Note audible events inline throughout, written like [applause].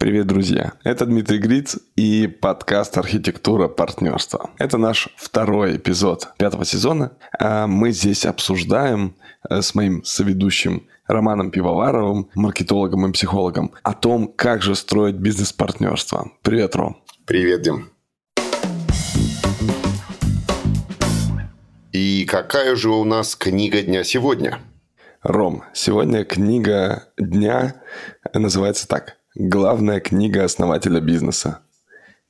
Привет, друзья! Это Дмитрий Гриц и подкаст «Архитектура партнерства». Это наш второй эпизод пятого сезона. А мы здесь обсуждаем э, с моим соведущим Романом Пивоваровым, маркетологом и психологом, о том, как же строить бизнес-партнерство. Привет, Ром! Привет, Дим! И какая же у нас книга дня сегодня? Ром, сегодня книга дня называется так главная книга основателя бизнеса.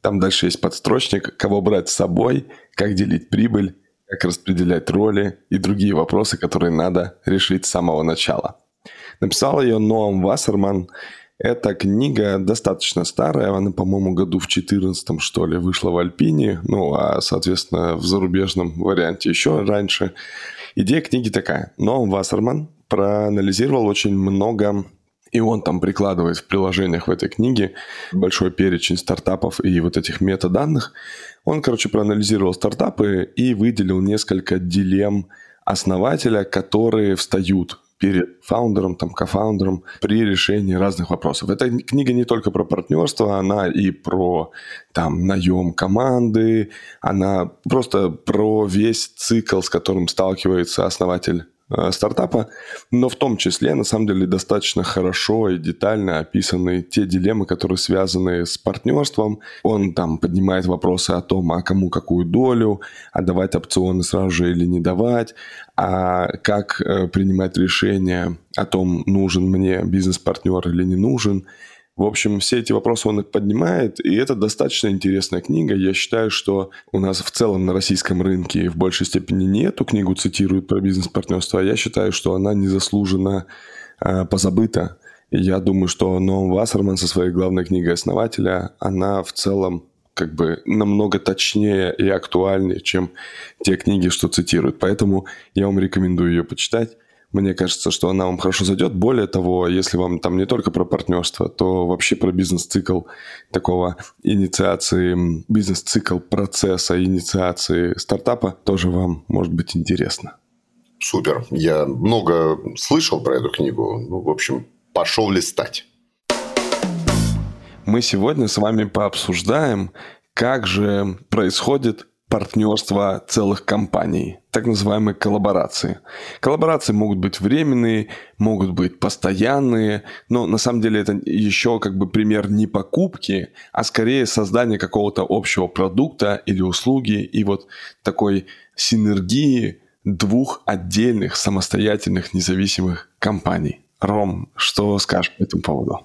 Там дальше есть подстрочник, кого брать с собой, как делить прибыль, как распределять роли и другие вопросы, которые надо решить с самого начала. Написал ее Ноам Вассерман. Эта книга достаточно старая, она, по-моему, году в 14 что ли, вышла в Альпине, ну, а, соответственно, в зарубежном варианте еще раньше. Идея книги такая. Ноам Вассерман проанализировал очень много и он там прикладывает в приложениях в этой книге большой перечень стартапов и вот этих метаданных. Он, короче, проанализировал стартапы и выделил несколько дилемм основателя, которые встают перед фаундером, там, кофаундером при решении разных вопросов. Эта книга не только про партнерство, она и про там наем команды, она просто про весь цикл, с которым сталкивается основатель стартапа, но в том числе, на самом деле, достаточно хорошо и детально описаны те дилеммы, которые связаны с партнерством. Он там поднимает вопросы о том, а кому какую долю, а давать опционы сразу же или не давать, а как э, принимать решение о том, нужен мне бизнес-партнер или не нужен. В общем, все эти вопросы он поднимает, и это достаточно интересная книга. Я считаю, что у нас в целом на российском рынке в большей степени не эту книгу цитируют про бизнес-партнерство, а я считаю, что она незаслуженно э, позабыта. Я думаю, что Ноам Вассерман со своей главной книгой основателя, она в целом как бы намного точнее и актуальнее, чем те книги, что цитируют. Поэтому я вам рекомендую ее почитать. Мне кажется, что она вам хорошо зайдет. Более того, если вам там не только про партнерство, то вообще про бизнес-цикл такого инициации, бизнес-цикл процесса инициации стартапа тоже вам может быть интересно. Супер. Я много слышал про эту книгу. Ну, в общем, пошел листать. Мы сегодня с вами пообсуждаем, как же происходит партнерства целых компаний, так называемые коллаборации. Коллаборации могут быть временные, могут быть постоянные, но на самом деле это еще как бы пример не покупки, а скорее создания какого-то общего продукта или услуги и вот такой синергии двух отдельных самостоятельных независимых компаний. Ром, что скажешь по этому поводу?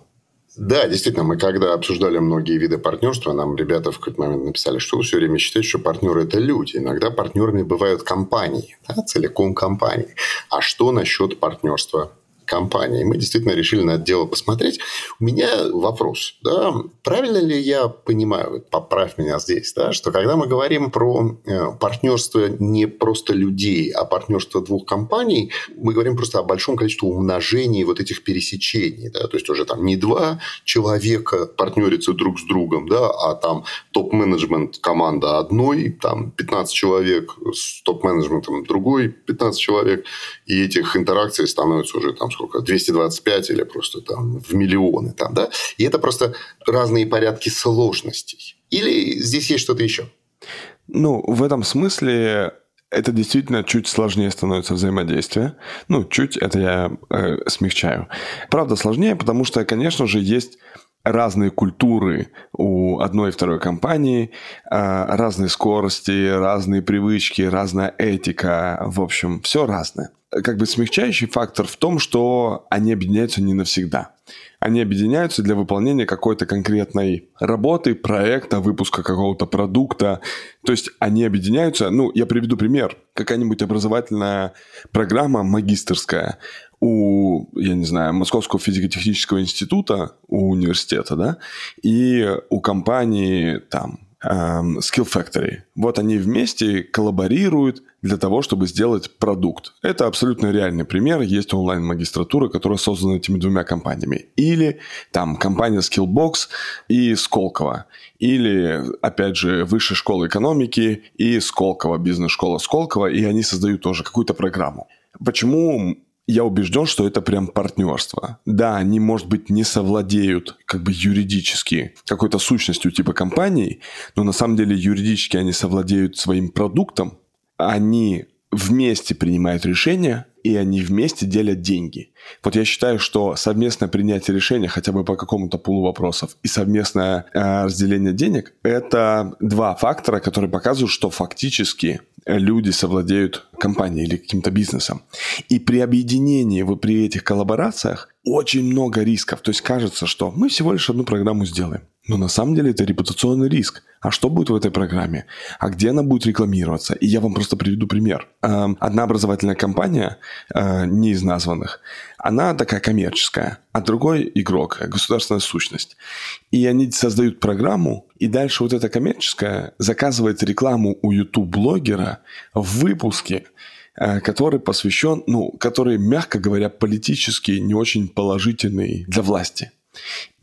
Да, действительно, мы когда обсуждали многие виды партнерства, нам ребята в какой-то момент написали, что вы все время считаете, что партнеры – это люди. Иногда партнерами бывают компании, да, целиком компании. А что насчет партнерства компании. Мы действительно решили на это дело посмотреть. У меня вопрос. Да, правильно ли я понимаю, поправь меня здесь, да, что когда мы говорим про э, партнерство не просто людей, а партнерство двух компаний, мы говорим просто о большом количестве умножений вот этих пересечений. Да, то есть уже там не два человека партнерятся друг с другом, да, а там топ-менеджмент команда одной, там 15 человек с топ-менеджментом другой 15 человек, и этих интеракций становится уже там сколько, 225 или просто там в миллионы там, да? И это просто разные порядки сложностей. Или здесь есть что-то еще? Ну, в этом смысле это действительно чуть сложнее становится взаимодействие. Ну, чуть это я э, смягчаю. Правда, сложнее, потому что, конечно же, есть разные культуры у одной и второй компании, э, разные скорости, разные привычки, разная этика. В общем, все разное как бы смягчающий фактор в том, что они объединяются не навсегда. Они объединяются для выполнения какой-то конкретной работы, проекта, выпуска какого-то продукта. То есть они объединяются, ну, я приведу пример. Какая-нибудь образовательная программа магистрская у, я не знаю, Московского физико-технического института, у университета, да, и у компании там эм, Skill Factory. Вот они вместе коллаборируют для того, чтобы сделать продукт. Это абсолютно реальный пример. Есть онлайн-магистратура, которая создана этими двумя компаниями. Или там компания Skillbox и Сколково. Или, опять же, Высшая школа экономики и Сколково, бизнес-школа Сколково. И они создают тоже какую-то программу. Почему я убежден, что это прям партнерство. Да, они, может быть, не совладеют как бы юридически какой-то сущностью типа компании, но на самом деле юридически они совладеют своим продуктом, они вместе принимают решения, и они вместе делят деньги. Вот я считаю, что совместное принятие решения хотя бы по какому-то пулу вопросов и совместное э, разделение денег – это два фактора, которые показывают, что фактически люди совладеют компанией или каким-то бизнесом. И при объединении, вы при этих коллаборациях очень много рисков. То есть кажется, что мы всего лишь одну программу сделаем. Но на самом деле это репутационный риск. А что будет в этой программе? А где она будет рекламироваться? И я вам просто приведу пример. Эм, одна образовательная компания, э, не из названных, она такая коммерческая, а другой игрок, государственная сущность. И они создают программу, и дальше вот эта коммерческая заказывает рекламу у YouTube-блогера в выпуске, э, который посвящен, ну, который, мягко говоря, политически не очень положительный для власти.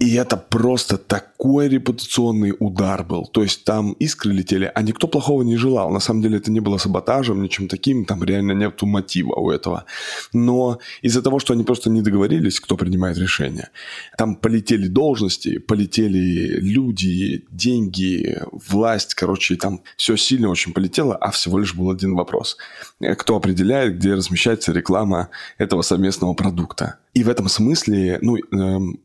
И это просто такой репутационный удар был. То есть там искры летели, а никто плохого не желал. На самом деле это не было саботажем, ничем таким, там реально нету мотива у этого. Но из-за того, что они просто не договорились, кто принимает решение, там полетели должности, полетели люди, деньги, власть, короче, там все сильно очень полетело, а всего лишь был один вопрос. Кто определяет, где размещается реклама этого совместного продукта? И в этом смысле, ну, э,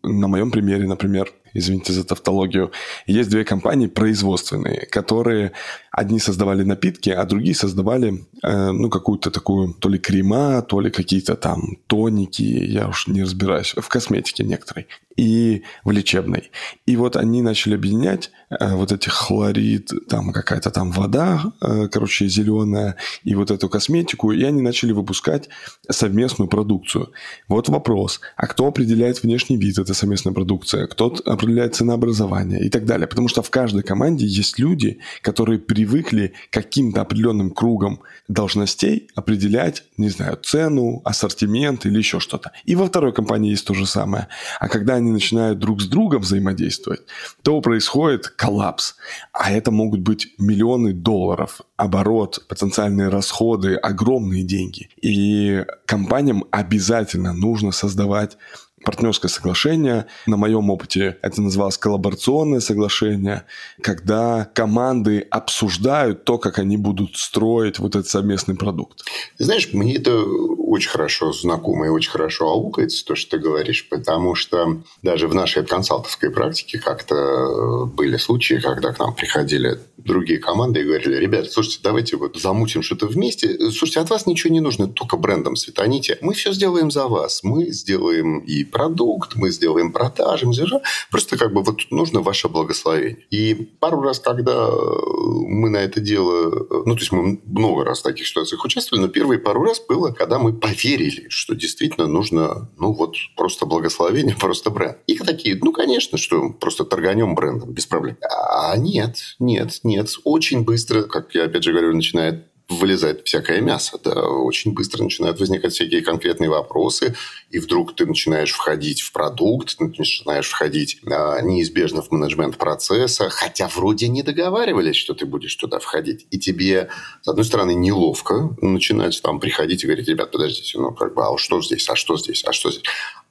на моем примере, например, извините за тавтологию, есть две компании производственные, которые одни создавали напитки, а другие создавали, э, ну, какую-то такую, то ли крема, то ли какие-то там тоники, я уж не разбираюсь, в косметике некоторой и в лечебной. И вот они начали объединять э, вот эти хлорид, там какая-то там вода, э, короче, зеленая, и вот эту косметику, и они начали выпускать совместную продукцию. Вот вопрос, а кто определяет внешний вид этой совместной продукции, кто определяет ценообразование и так далее. Потому что в каждой команде есть люди, которые привыкли каким-то определенным кругом должностей определять, не знаю, цену, ассортимент или еще что-то. И во второй компании есть то же самое. А когда они начинают друг с другом взаимодействовать, то происходит коллапс. А это могут быть миллионы долларов, оборот, потенциальные расходы, огромные деньги. И компаниям обязательно нужно создавать партнерское соглашение. На моем опыте это называлось коллаборационное соглашение, когда команды обсуждают то, как они будут строить вот этот совместный продукт. Знаешь, мне это очень хорошо знакомо и очень хорошо аукается, то, что ты говоришь, потому что даже в нашей консалтовской практике как-то были случаи, когда к нам приходили другие команды и говорили, ребята, слушайте, давайте вот замутим что-то вместе. Слушайте, от вас ничего не нужно, только брендом светаните. Мы все сделаем за вас. Мы сделаем и продукт, мы сделаем продажи, мы сделаем... Просто как бы вот нужно ваше благословение. И пару раз, когда мы на это дело... Ну, то есть мы много раз в таких ситуациях участвовали, но первые пару раз было, когда мы поверили, что действительно нужно, ну, вот просто благословение, [laughs] просто бренд. И такие, ну, конечно, что просто торганем брендом, без проблем. А нет, нет, нет нет, очень быстро, как я опять же говорю, начинает вылезает всякое мясо, да, очень быстро начинают возникать всякие конкретные вопросы, и вдруг ты начинаешь входить в продукт, начинаешь входить а, неизбежно в менеджмент процесса, хотя вроде не договаривались, что ты будешь туда входить, и тебе, с одной стороны, неловко начинать там приходить и говорить, ребят, подождите, ну, как бы, а что здесь, а что здесь, а что здесь?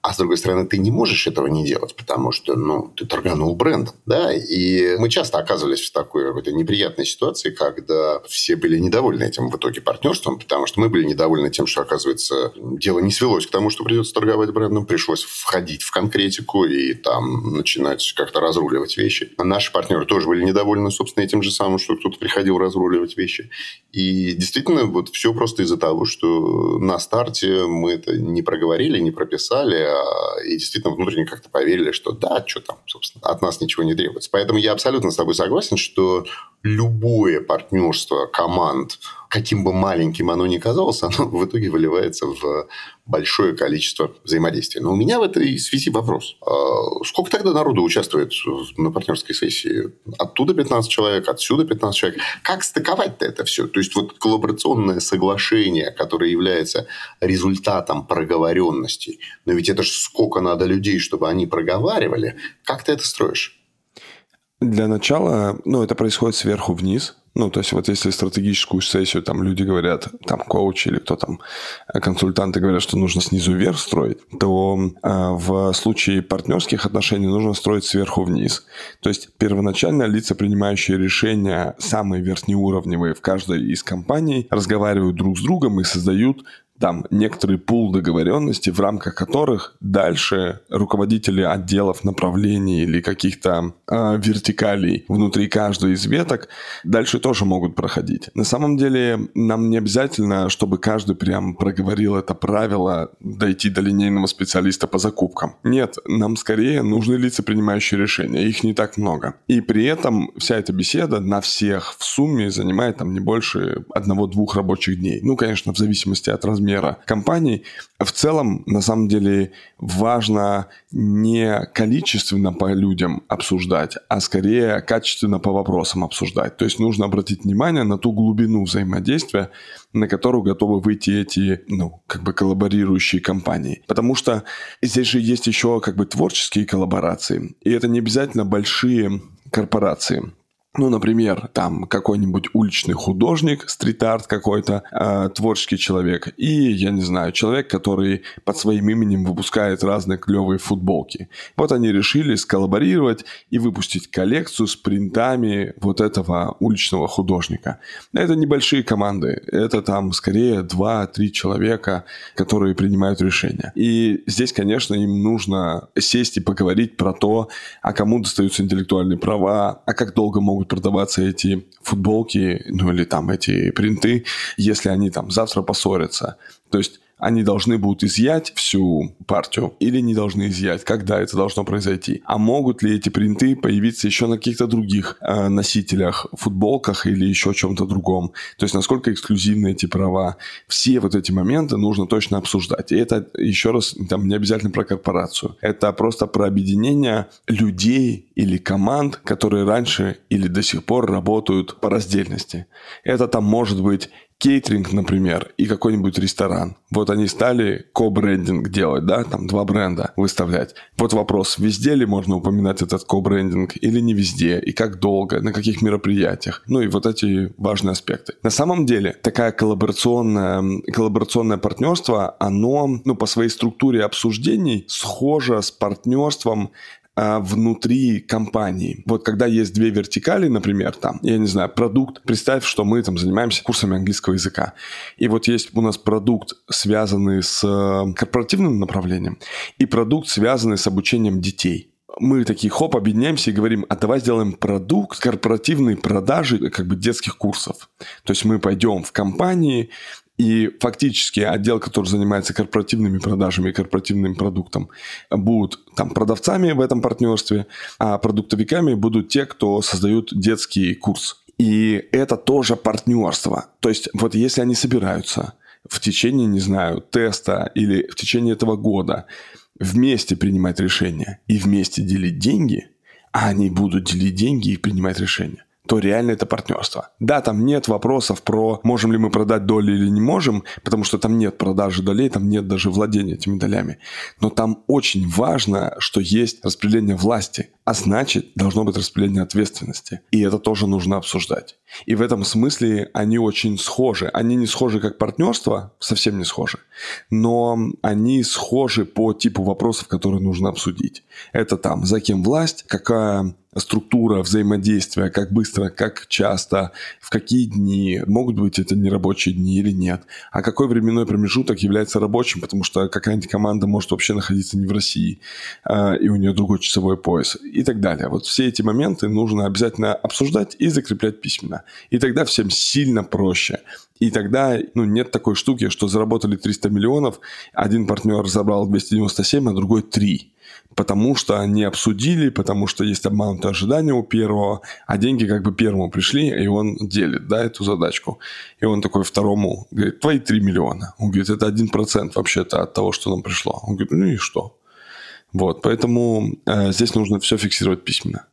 А с другой стороны, ты не можешь этого не делать, потому что, ну, ты торганул брендом, да, и мы часто оказывались в такой какой-то неприятной ситуации, когда все были недовольны этим в итоге партнерством, потому что мы были недовольны тем, что, оказывается, дело не свелось к тому, что придется торговать брендом, пришлось входить в конкретику и там начинать как-то разруливать вещи. А наши партнеры тоже были недовольны, собственно, этим же самым, что кто-то приходил разруливать вещи. И действительно, вот все просто из-за того, что на старте мы это не проговорили, не прописали, и действительно внутренне как-то поверили, что да, что там, собственно, от нас ничего не требуется. Поэтому я абсолютно с тобой согласен, что любое партнерство команд, каким бы маленьким оно ни казалось, оно в итоге выливается в большое количество взаимодействия. Но у меня в этой связи вопрос. А сколько тогда народу участвует на партнерской сессии? Оттуда 15 человек, отсюда 15 человек. Как стыковать-то это все? То есть, вот коллаборационное соглашение, которое является результатом проговоренности, но ведь это же сколько надо людей, чтобы они проговаривали. Как ты это строишь? Для начала, ну, это происходит сверху вниз. Ну, то есть вот если стратегическую сессию там люди говорят, там коучи или кто там, э, консультанты говорят, что нужно снизу вверх строить, то э, в случае партнерских отношений нужно строить сверху вниз. То есть первоначально лица, принимающие решения, самые верхнеуровневые в каждой из компаний, разговаривают друг с другом и создают там некоторый пул договоренностей, в рамках которых дальше руководители отделов направлений или каких-то э, вертикалей внутри каждой из веток дальше тоже могут проходить. На самом деле нам не обязательно, чтобы каждый прям проговорил это правило дойти до линейного специалиста по закупкам. Нет, нам скорее нужны лица, принимающие решения. Их не так много. И при этом вся эта беседа на всех в сумме занимает там не больше одного-двух рабочих дней. Ну, конечно, в зависимости от размера размера компаний. В целом, на самом деле, важно не количественно по людям обсуждать, а скорее качественно по вопросам обсуждать. То есть нужно обратить внимание на ту глубину взаимодействия, на которую готовы выйти эти, ну, как бы коллаборирующие компании. Потому что здесь же есть еще как бы творческие коллаборации. И это не обязательно большие корпорации. Ну, например, там какой-нибудь уличный художник, стрит-арт какой-то, э, творческий человек. И, я не знаю, человек, который под своим именем выпускает разные клевые футболки. Вот они решили сколлаборировать и выпустить коллекцию с принтами вот этого уличного художника. Это небольшие команды. Это там скорее 2-3 человека, которые принимают решения. И здесь, конечно, им нужно сесть и поговорить про то, а кому достаются интеллектуальные права, а как долго могут будут продаваться эти футболки, ну или там эти принты, если они там завтра поссорятся. То есть они должны будут изъять всю партию или не должны изъять, когда это должно произойти. А могут ли эти принты появиться еще на каких-то других э, носителях, футболках или еще чем-то другом. То есть насколько эксклюзивны эти права. Все вот эти моменты нужно точно обсуждать. И это еще раз там не обязательно про корпорацию. Это просто про объединение людей или команд, которые раньше или до сих пор работают по раздельности. Это там может быть кейтеринг, например, и какой-нибудь ресторан. Вот они стали ко-брендинг делать, да, там два бренда выставлять. Вот вопрос, везде ли можно упоминать этот ко-брендинг или не везде, и как долго, на каких мероприятиях. Ну и вот эти важные аспекты. На самом деле, такая коллаборационная, коллаборационное партнерство, оно, ну, по своей структуре обсуждений схоже с партнерством а, внутри компании. Вот когда есть две вертикали, например, там, я не знаю, продукт, представь, что мы там занимаемся курсами английского языка. И вот есть у нас продукт, связанный с э, корпоративным направлением, и продукт, связанный с обучением детей мы такие, хоп, объединяемся и говорим, а давай сделаем продукт корпоративной продажи как бы детских курсов. То есть мы пойдем в компании, и фактически отдел, который занимается корпоративными продажами и корпоративным продуктом, будут там продавцами в этом партнерстве, а продуктовиками будут те, кто создают детский курс. И это тоже партнерство. То есть вот если они собираются в течение, не знаю, теста или в течение этого года вместе принимать решения и вместе делить деньги, а они будут делить деньги и принимать решения то реально это партнерство. Да, там нет вопросов про можем ли мы продать доли или не можем, потому что там нет продажи долей, там нет даже владения этими долями. Но там очень важно, что есть распределение власти, а значит, должно быть распределение ответственности. И это тоже нужно обсуждать. И в этом смысле они очень схожи. Они не схожи как партнерство, совсем не схожи, но они схожи по типу вопросов, которые нужно обсудить. Это там, за кем власть, какая структура взаимодействия, как быстро, как часто, в какие дни, могут быть это нерабочие дни или нет, а какой временной промежуток является рабочим, потому что какая-нибудь команда может вообще находиться не в России, э, и у нее другой часовой пояс и так далее. Вот все эти моменты нужно обязательно обсуждать и закреплять письменно. И тогда всем сильно проще. И тогда ну, нет такой штуки, что заработали 300 миллионов, один партнер забрал 297, а другой 3 потому что они обсудили, потому что есть обманутые ожидания у первого, а деньги как бы первому пришли, и он делит, да, эту задачку. И он такой второму говорит, твои 3 миллиона. Он говорит, это 1% вообще-то от того, что нам пришло. Он говорит, ну и что? Вот, поэтому э, здесь нужно все фиксировать письменно.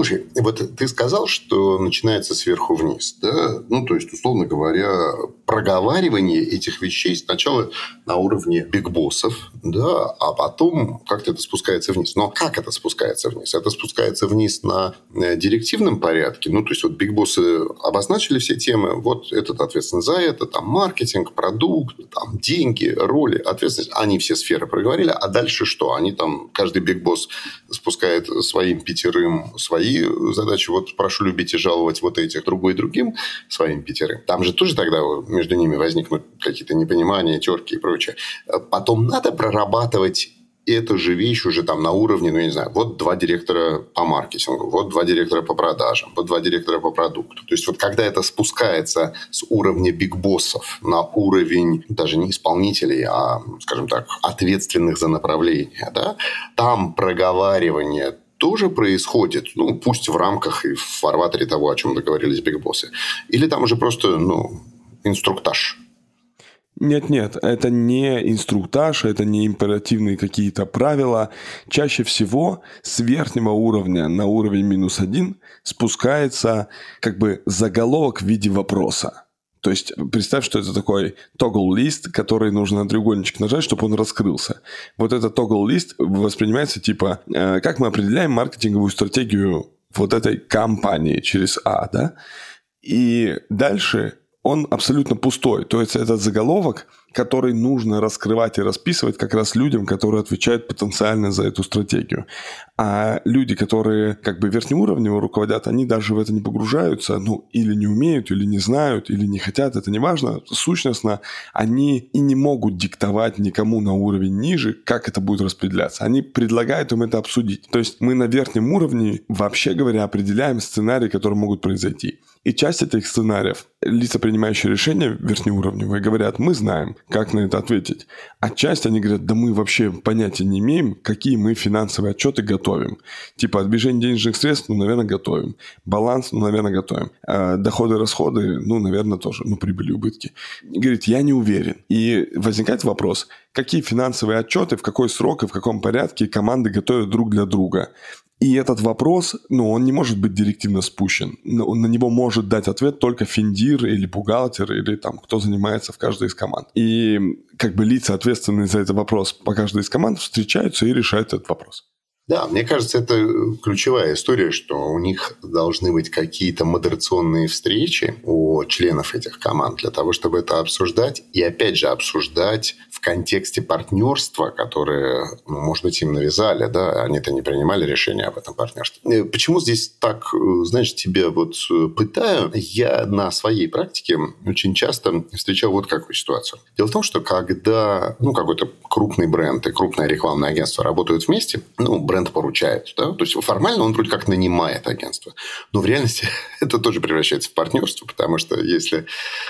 Слушай, вот ты сказал, что начинается сверху вниз, да? Ну, то есть, условно говоря, проговаривание этих вещей сначала на уровне бигбоссов, да, а потом как-то это спускается вниз. Но как это спускается вниз? Это спускается вниз на э, директивном порядке. Ну, то есть, вот бигбоссы обозначили все темы, вот этот ответственный за это, там маркетинг, продукт, там деньги, роли, ответственность. Они все сферы проговорили, а дальше что? Они там, каждый бигбосс спускает своим пятерым свои задачи. Вот прошу любить и жаловать вот этих, другой другим своим пятерым. Там же тоже тогда между ними возникнут какие-то непонимания, терки и прочее. Потом надо прорабатывать эту же вещь уже там на уровне, ну, я не знаю, вот два директора по маркетингу, вот два директора по продажам, вот два директора по продукту. То есть, вот когда это спускается с уровня бигбоссов на уровень даже не исполнителей, а, скажем так, ответственных за направление, да, там проговаривание тоже происходит, ну, пусть в рамках и в фарватере того, о чем договорились бигбоссы. Или там уже просто, ну, инструктаж. Нет-нет, это не инструктаж, это не императивные какие-то правила. Чаще всего с верхнего уровня на уровень минус один спускается как бы заголовок в виде вопроса. То есть представь, что это такой тогл-лист, который нужно на треугольничек нажать, чтобы он раскрылся. Вот этот тогл-лист воспринимается типа, э, как мы определяем маркетинговую стратегию вот этой компании через А, да? И дальше он абсолютно пустой. То есть этот заголовок, который нужно раскрывать и расписывать как раз людям, которые отвечают потенциально за эту стратегию. А люди, которые как бы верхнеуровнево руководят, они даже в это не погружаются, ну, или не умеют, или не знают, или не хотят, это не важно. Сущностно, они и не могут диктовать никому на уровень ниже, как это будет распределяться. Они предлагают им это обсудить. То есть мы на верхнем уровне, вообще говоря, определяем сценарии, которые могут произойти. И часть этих сценариев лица, принимающие решения верхнеуровневые, говорят, мы знаем, как на это ответить. А они говорят, да мы вообще понятия не имеем, какие мы финансовые отчеты готовим. Типа от движения денежных средств, ну, наверное, готовим. Баланс, ну, наверное, готовим. А доходы, расходы, ну, наверное, тоже. Ну, прибыли, убытки. Говорит, я не уверен. И возникает вопрос, какие финансовые отчеты, в какой срок и в каком порядке команды готовят друг для друга. И этот вопрос, ну, он не может быть директивно спущен. На него может дать ответ только финдир или бухгалтер, или там кто занимается в каждой из команд. И как бы лица, ответственные за этот вопрос по каждой из команд, встречаются и решают этот вопрос. Да, мне кажется, это ключевая история, что у них должны быть какие-то модерационные встречи у членов этих команд для того, чтобы это обсуждать. И опять же, обсуждать в контексте партнерства, которое, ну, может быть, им навязали, да, они-то не принимали решение об этом партнерстве. Э, почему здесь так, э, знаешь, тебя вот э, пытаю? Я на своей практике очень часто встречал вот какую ситуацию. Дело в том, что когда, ну, какой-то крупный бренд и крупное рекламное агентство работают вместе, ну, бренд бренд поручает. Да? То есть формально он вроде как нанимает агентство. Но в реальности [laughs] это тоже превращается в партнерство, потому что если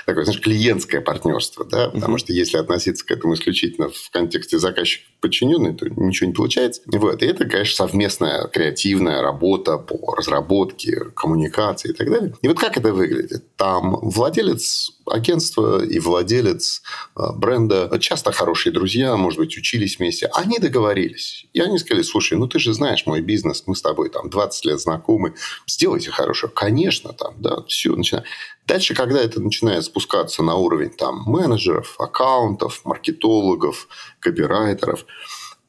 такое, знаешь, клиентское партнерство, да, потому что если относиться к этому исключительно в контексте заказчик подчиненный, то ничего не получается. Вот. И это, конечно, совместная креативная работа по разработке, коммуникации и так далее. И вот как это выглядит? Там владелец агентства и владелец э, бренда часто хорошие друзья, может быть, учились вместе. Они договорились. И они сказали, слушай, ну ты же знаешь мой бизнес, мы с тобой там 20 лет знакомы, сделайте хорошо. Конечно, там, да, все, начинаем. Дальше, когда это начинает спускаться на уровень там менеджеров, аккаунтов, маркетологов, копирайтеров –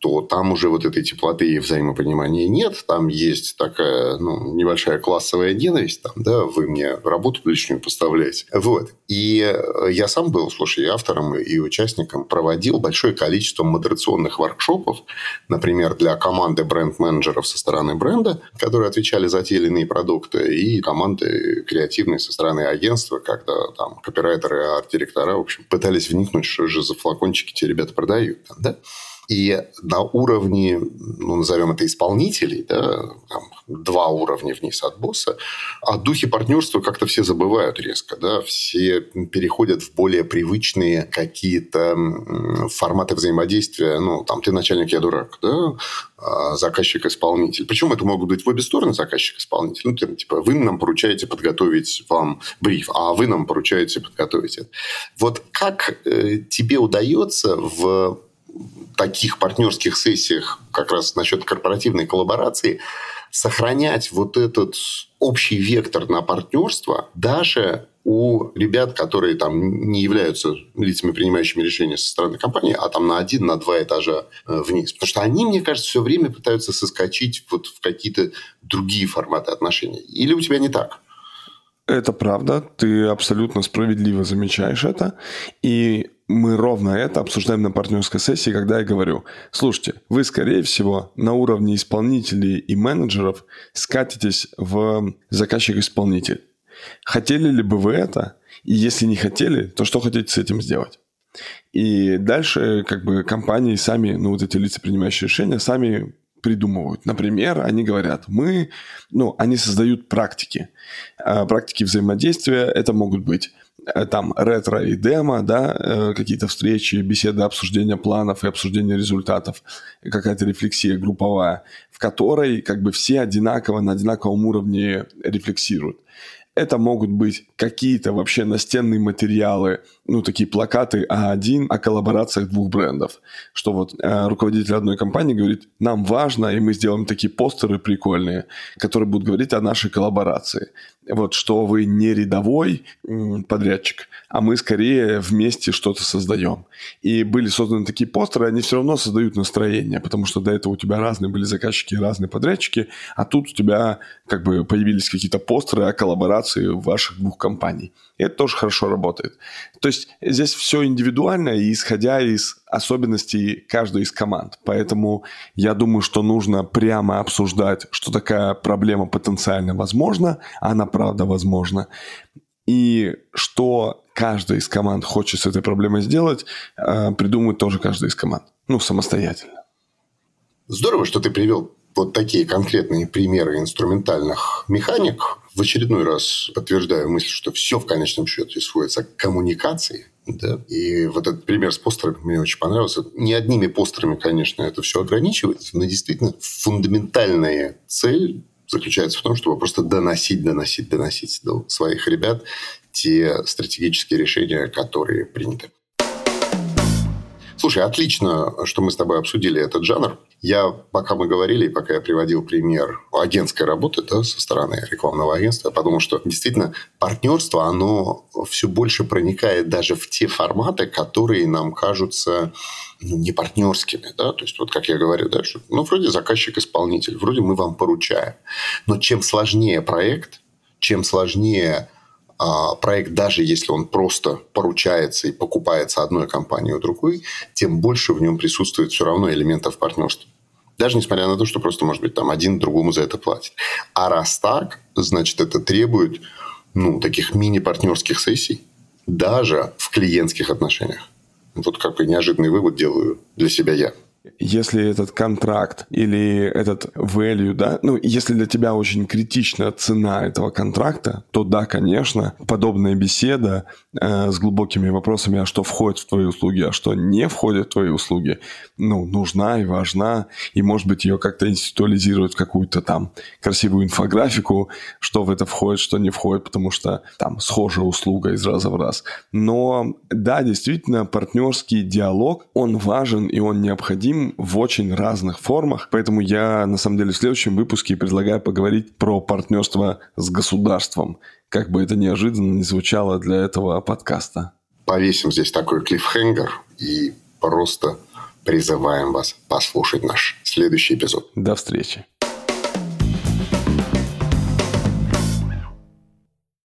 то там уже вот этой теплоты и взаимопонимания нет. Там есть такая ну, небольшая классовая ненависть. Там, да, вы мне работу лишнюю поставляете. Вот. И э, я сам был, слушай, автором и участником, проводил большое количество модерационных воркшопов, например, для команды бренд-менеджеров со стороны бренда, которые отвечали за те или иные продукты, и команды креативные со стороны агентства, когда там копирайтеры, арт-директора, в общем, пытались вникнуть, что же за флакончики те ребята продают. Там, да? И на уровне, ну, назовем это исполнителей, да, там, два уровня вниз от босса, о духе партнерства как-то все забывают резко. Да? Все переходят в более привычные какие-то форматы взаимодействия. Ну, там, ты начальник, я дурак. Да? А заказчик-исполнитель. Причем это могут быть в обе стороны заказчик-исполнитель. Ну, типа, вы нам поручаете подготовить вам бриф, а вы нам поручаете подготовить это. Вот как э, тебе удается в таких партнерских сессиях как раз насчет корпоративной коллаборации сохранять вот этот общий вектор на партнерство даже у ребят, которые там не являются лицами, принимающими решения со стороны компании, а там на один, на два этажа э, вниз. Потому что они, мне кажется, все время пытаются соскочить вот в какие-то другие форматы отношений. Или у тебя не так? Это правда, ты абсолютно справедливо замечаешь это. И мы ровно это обсуждаем на партнерской сессии, когда я говорю, слушайте, вы, скорее всего, на уровне исполнителей и менеджеров скатитесь в заказчик-исполнитель. Хотели ли бы вы это? И если не хотели, то что хотите с этим сделать? И дальше как бы компании сами, ну вот эти лица, принимающие решения, сами придумывают. Например, они говорят, мы, ну, они создают практики. А практики взаимодействия, это могут быть там ретро и демо, да, э, какие-то встречи, беседы, обсуждения планов и обсуждения результатов, какая-то рефлексия групповая, в которой как бы все одинаково на одинаковом уровне рефлексируют. Это могут быть какие-то вообще настенные материалы, ну, такие плакаты А1 о коллаборациях двух брендов. Что вот э, руководитель одной компании говорит, нам важно, и мы сделаем такие постеры прикольные, которые будут говорить о нашей коллаборации вот что вы не рядовой подрядчик, а мы скорее вместе что-то создаем. И были созданы такие постеры, они все равно создают настроение, потому что до этого у тебя разные были заказчики, разные подрядчики, а тут у тебя как бы появились какие-то постеры о коллаборации ваших двух компаний. И это тоже хорошо работает. То есть здесь все индивидуально, и исходя из особенностей каждой из команд. Поэтому я думаю, что нужно прямо обсуждать, что такая проблема потенциально возможна, а она правда возможна. И что каждая из команд хочет с этой проблемой сделать, э, придумает тоже каждая из команд. Ну, самостоятельно. Здорово, что ты привел вот такие конкретные примеры инструментальных механик. В очередной раз подтверждаю мысль, что все в конечном счете сводится к коммуникации. Да? И вот этот пример с постерами мне очень понравился. Не одними постерами, конечно, это все ограничивается, но действительно фундаментальная цель заключается в том, чтобы просто доносить, доносить, доносить до своих ребят те стратегические решения, которые приняты. Слушай, отлично, что мы с тобой обсудили этот жанр. Я, пока мы говорили, и пока я приводил пример агентской работы да, со стороны рекламного агентства, я подумал, что действительно партнерство, оно все больше проникает даже в те форматы, которые нам кажутся ну, не партнерскими. Да? То есть, вот как я говорю, да, что, ну, вроде заказчик-исполнитель, вроде мы вам поручаем. Но чем сложнее проект, чем сложнее проект, даже если он просто поручается и покупается одной компанией у другой, тем больше в нем присутствует все равно элементов партнерства. Даже несмотря на то, что просто, может быть, там один другому за это платит. А раз так, значит, это требует ну, таких мини-партнерских сессий, даже в клиентских отношениях. Вот какой неожиданный вывод делаю для себя я если этот контракт или этот value, да, ну, если для тебя очень критична цена этого контракта, то да, конечно, подобная беседа э, с глубокими вопросами, а что входит в твои услуги, а что не входит в твои услуги, ну, нужна и важна, и, может быть, ее как-то институализировать в какую-то там красивую инфографику, что в это входит, что не входит, потому что там схожая услуга из раза в раз. Но да, действительно, партнерский диалог, он важен и он необходим, необходим в очень разных формах. Поэтому я, на самом деле, в следующем выпуске предлагаю поговорить про партнерство с государством. Как бы это неожиданно не звучало для этого подкаста. Повесим здесь такой клиффхенгер и просто призываем вас послушать наш следующий эпизод. До встречи.